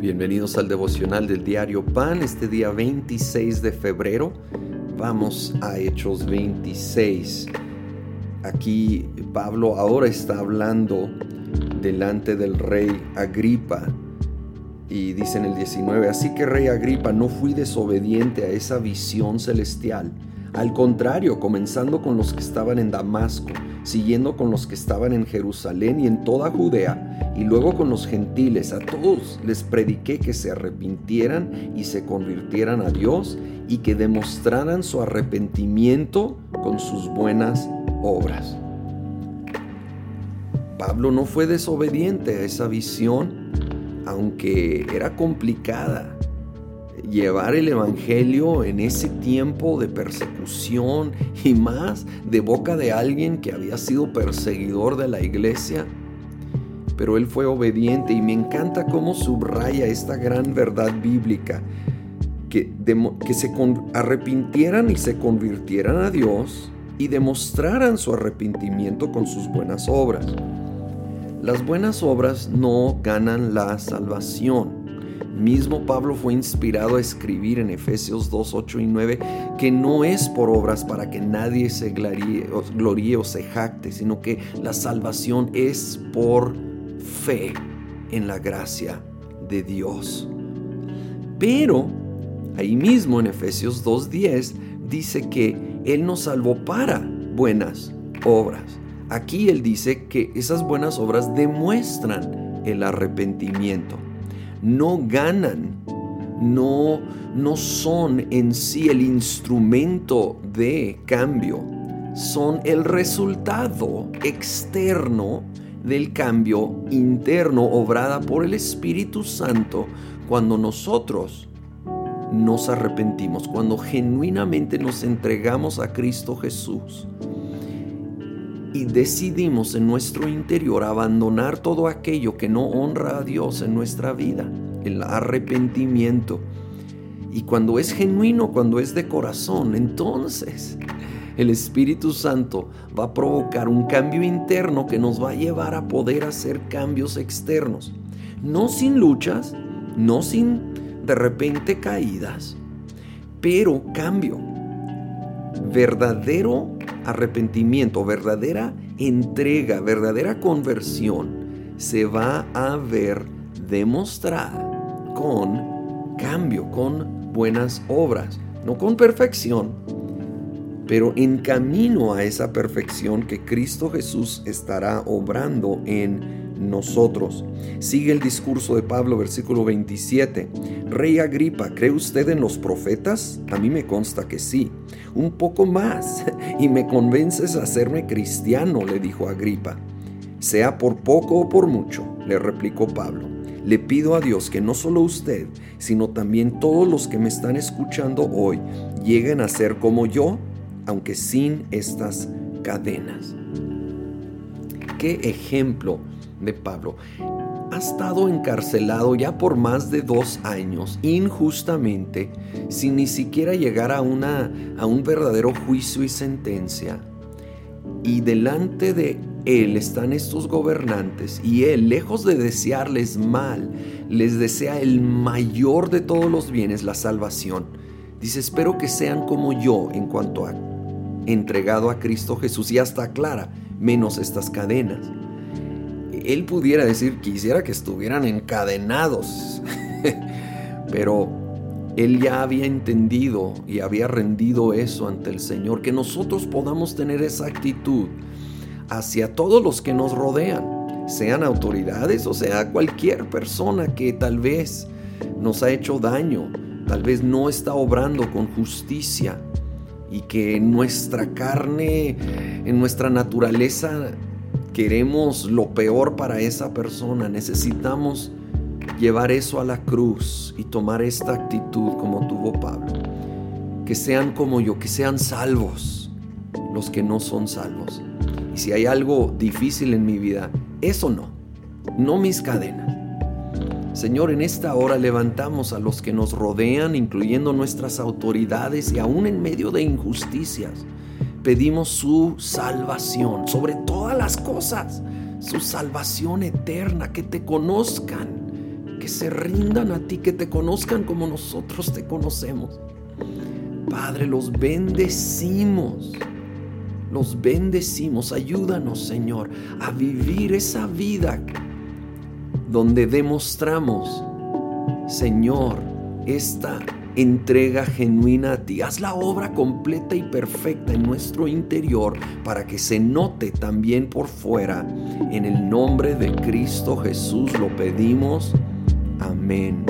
Bienvenidos al devocional del diario Pan, este día 26 de febrero. Vamos a Hechos 26. Aquí Pablo ahora está hablando delante del rey Agripa. Y dice en el 19, así que rey Agripa, no fui desobediente a esa visión celestial. Al contrario, comenzando con los que estaban en Damasco, siguiendo con los que estaban en Jerusalén y en toda Judea, y luego con los gentiles, a todos les prediqué que se arrepintieran y se convirtieran a Dios y que demostraran su arrepentimiento con sus buenas obras. Pablo no fue desobediente a esa visión, aunque era complicada llevar el Evangelio en ese tiempo de persecución y más de boca de alguien que había sido perseguidor de la iglesia. Pero él fue obediente y me encanta cómo subraya esta gran verdad bíblica, que, que se arrepintieran y se convirtieran a Dios y demostraran su arrepentimiento con sus buenas obras. Las buenas obras no ganan la salvación Mismo Pablo fue inspirado a escribir en Efesios 2, 8 y 9 que no es por obras para que nadie se gloríe, o se jacte, sino que la salvación es por fe en la gracia de Dios. Pero ahí mismo en Efesios 2.10 dice que Él nos salvó para buenas obras. Aquí Él dice que esas buenas obras demuestran el arrepentimiento no ganan, no, no son en sí el instrumento de cambio, son el resultado externo del cambio interno obrada por el Espíritu Santo cuando nosotros nos arrepentimos, cuando genuinamente nos entregamos a Cristo Jesús y decidimos en nuestro interior abandonar todo aquello que no honra a Dios en nuestra vida, el arrepentimiento. Y cuando es genuino, cuando es de corazón, entonces el Espíritu Santo va a provocar un cambio interno que nos va a llevar a poder hacer cambios externos. No sin luchas, no sin de repente caídas, pero cambio. Verdadero arrepentimiento, verdadera entrega, verdadera conversión, se va a ver demostrada con cambio, con buenas obras, no con perfección, pero en camino a esa perfección que Cristo Jesús estará obrando en nosotros. Sigue el discurso de Pablo, versículo 27. Rey Agripa, ¿cree usted en los profetas? A mí me consta que sí. Un poco más, y me convences a hacerme cristiano, le dijo Agripa. Sea por poco o por mucho, le replicó Pablo. Le pido a Dios que no solo usted, sino también todos los que me están escuchando hoy lleguen a ser como yo, aunque sin estas cadenas. Qué ejemplo de Pablo. Ha estado encarcelado ya por más de dos años, injustamente, sin ni siquiera llegar a, una, a un verdadero juicio y sentencia. Y delante de él están estos gobernantes y él, lejos de desearles mal, les desea el mayor de todos los bienes, la salvación. Dice, espero que sean como yo en cuanto a entregado a Cristo Jesús y hasta clara, menos estas cadenas. Él pudiera decir, quisiera que estuvieran encadenados, pero él ya había entendido y había rendido eso ante el Señor, que nosotros podamos tener esa actitud hacia todos los que nos rodean, sean autoridades o sea cualquier persona que tal vez nos ha hecho daño, tal vez no está obrando con justicia y que en nuestra carne, en nuestra naturaleza, queremos lo peor para esa persona, necesitamos llevar eso a la cruz y tomar esta actitud como tuvo Pablo. Que sean como yo, que sean salvos los que no son salvos. Y si hay algo difícil en mi vida, eso no, no mis cadenas. Señor, en esta hora levantamos a los que nos rodean, incluyendo nuestras autoridades y aún en medio de injusticias pedimos su salvación, sobre todas las cosas, su salvación eterna, que te conozcan, que se rindan a ti, que te conozcan como nosotros te conocemos. Padre, los bendecimos. Los bendecimos. Ayúdanos, Señor, a vivir esa vida donde demostramos, Señor, esta entrega genuina a ti. Haz la obra completa y perfecta en nuestro interior para que se note también por fuera. En el nombre de Cristo Jesús lo pedimos. Amén.